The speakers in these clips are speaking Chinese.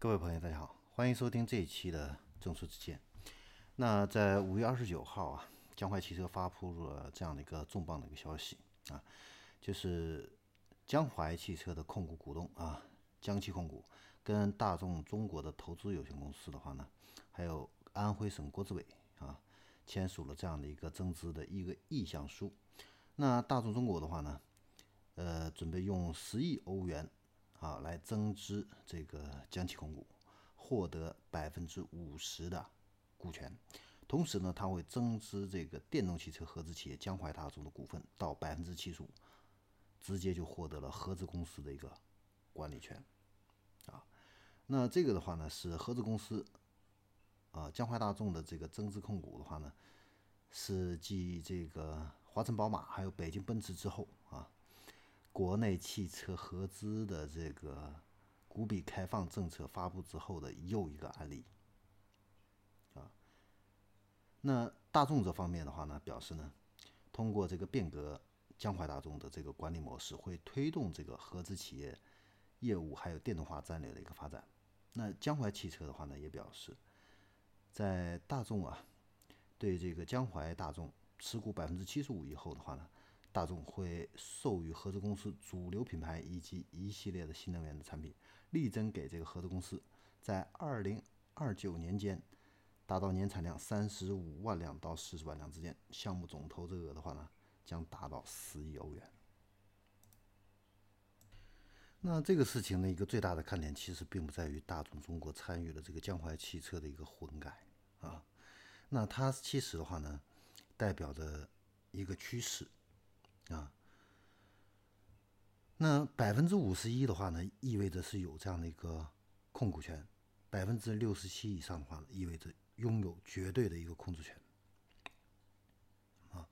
各位朋友，大家好，欢迎收听这一期的《正说之见》。那在五月二十九号啊，江淮汽车发布了这样的一个重磅的一个消息啊，就是江淮汽车的控股股东啊，江汽控股跟大众中国的投资有限公司的话呢，还有安徽省国资委啊，签署了这样的一个增资的一个意向书。那大众中国的话呢，呃，准备用十亿欧元。啊，来增资这个江汽控股，获得百分之五十的股权，同时呢，他会增资这个电动汽车合资企业江淮大众的股份到百分之七十五，直接就获得了合资公司的一个管理权。啊，那这个的话呢，是合资公司啊，江淮大众的这个增资控股的话呢，是继这个华晨宝马还有北京奔驰之后啊。国内汽车合资的这个股比开放政策发布之后的又一个案例，啊，那大众这方面的话呢，表示呢，通过这个变革江淮大众的这个管理模式，会推动这个合资企业业务还有电动化战略的一个发展。那江淮汽车的话呢，也表示，在大众啊对这个江淮大众持股百分之七十五以后的话呢。大众会授予合资公司主流品牌以及一系列的新能源的产品，力争给这个合资公司在二零二九年间达到年产量三十五万辆到四十万辆之间，项目总投资额的话呢，将达到十亿欧元。那这个事情的一个最大的看点，其实并不在于大众中国参与了这个江淮汽车的一个混改啊，那它其实的话呢，代表着一个趋势。啊，那百分之五十一的话呢，意味着是有这样的一个控股权；百分之六十七以上的话，意味着拥有绝对的一个控制权。啊，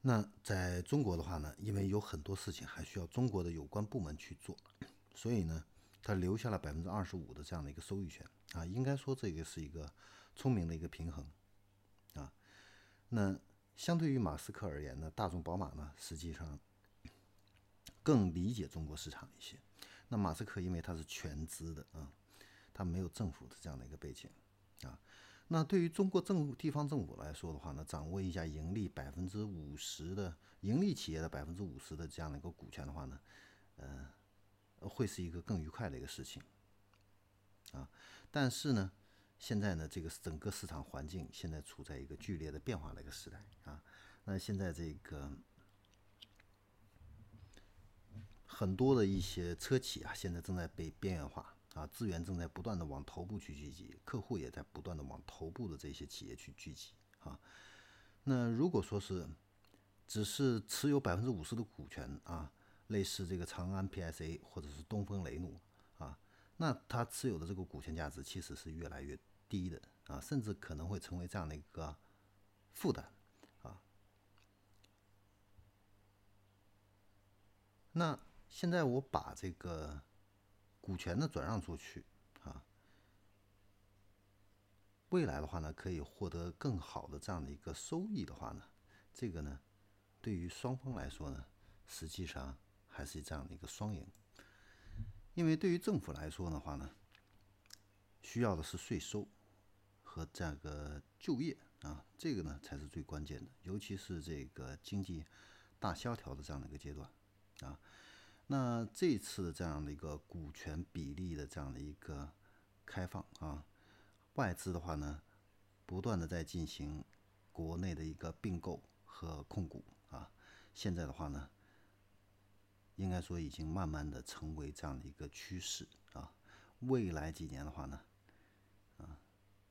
那在中国的话呢，因为有很多事情还需要中国的有关部门去做，所以呢，他留下了百分之二十五的这样的一个收益权。啊，应该说这个是一个聪明的一个平衡。啊，那。相对于马斯克而言呢，大众宝马呢实际上更理解中国市场一些。那马斯克因为他是全资的啊，他没有政府的这样的一个背景啊。那对于中国政、地方政府来说的话呢，掌握一下盈利百分之五十的盈利企业的百分之五十的这样的一个股权的话呢，呃，会是一个更愉快的一个事情啊。但是呢。现在呢，这个整个市场环境现在处在一个剧烈的变化的一个时代啊。那现在这个很多的一些车企啊，现在正在被边缘化啊，资源正在不断的往头部去聚集，客户也在不断的往头部的这些企业去聚集啊。那如果说是只是持有百分之五十的股权啊，类似这个长安 PSA 或者是东风雷诺，那他持有的这个股权价值其实是越来越。低的啊，甚至可能会成为这样的一个负担啊。那现在我把这个股权呢转让出去啊，未来的话呢，可以获得更好的这样的一个收益的话呢，这个呢，对于双方来说呢，实际上还是这样的一个双赢。因为对于政府来说的话呢，需要的是税收。和这个就业啊，这个呢才是最关键的，尤其是这个经济大萧条的这样的一个阶段啊。那这次这样的一个股权比例的这样的一个开放啊，外资的话呢，不断的在进行国内的一个并购和控股啊。现在的话呢，应该说已经慢慢的成为这样的一个趋势啊。未来几年的话呢，啊。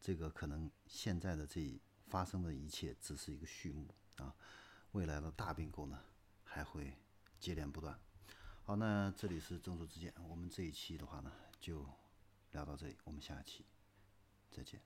这个可能现在的这发生的一切只是一个序幕啊，未来的大并购呢还会接连不断。好，那这里是正说之见，我们这一期的话呢就聊到这里，我们下期再见。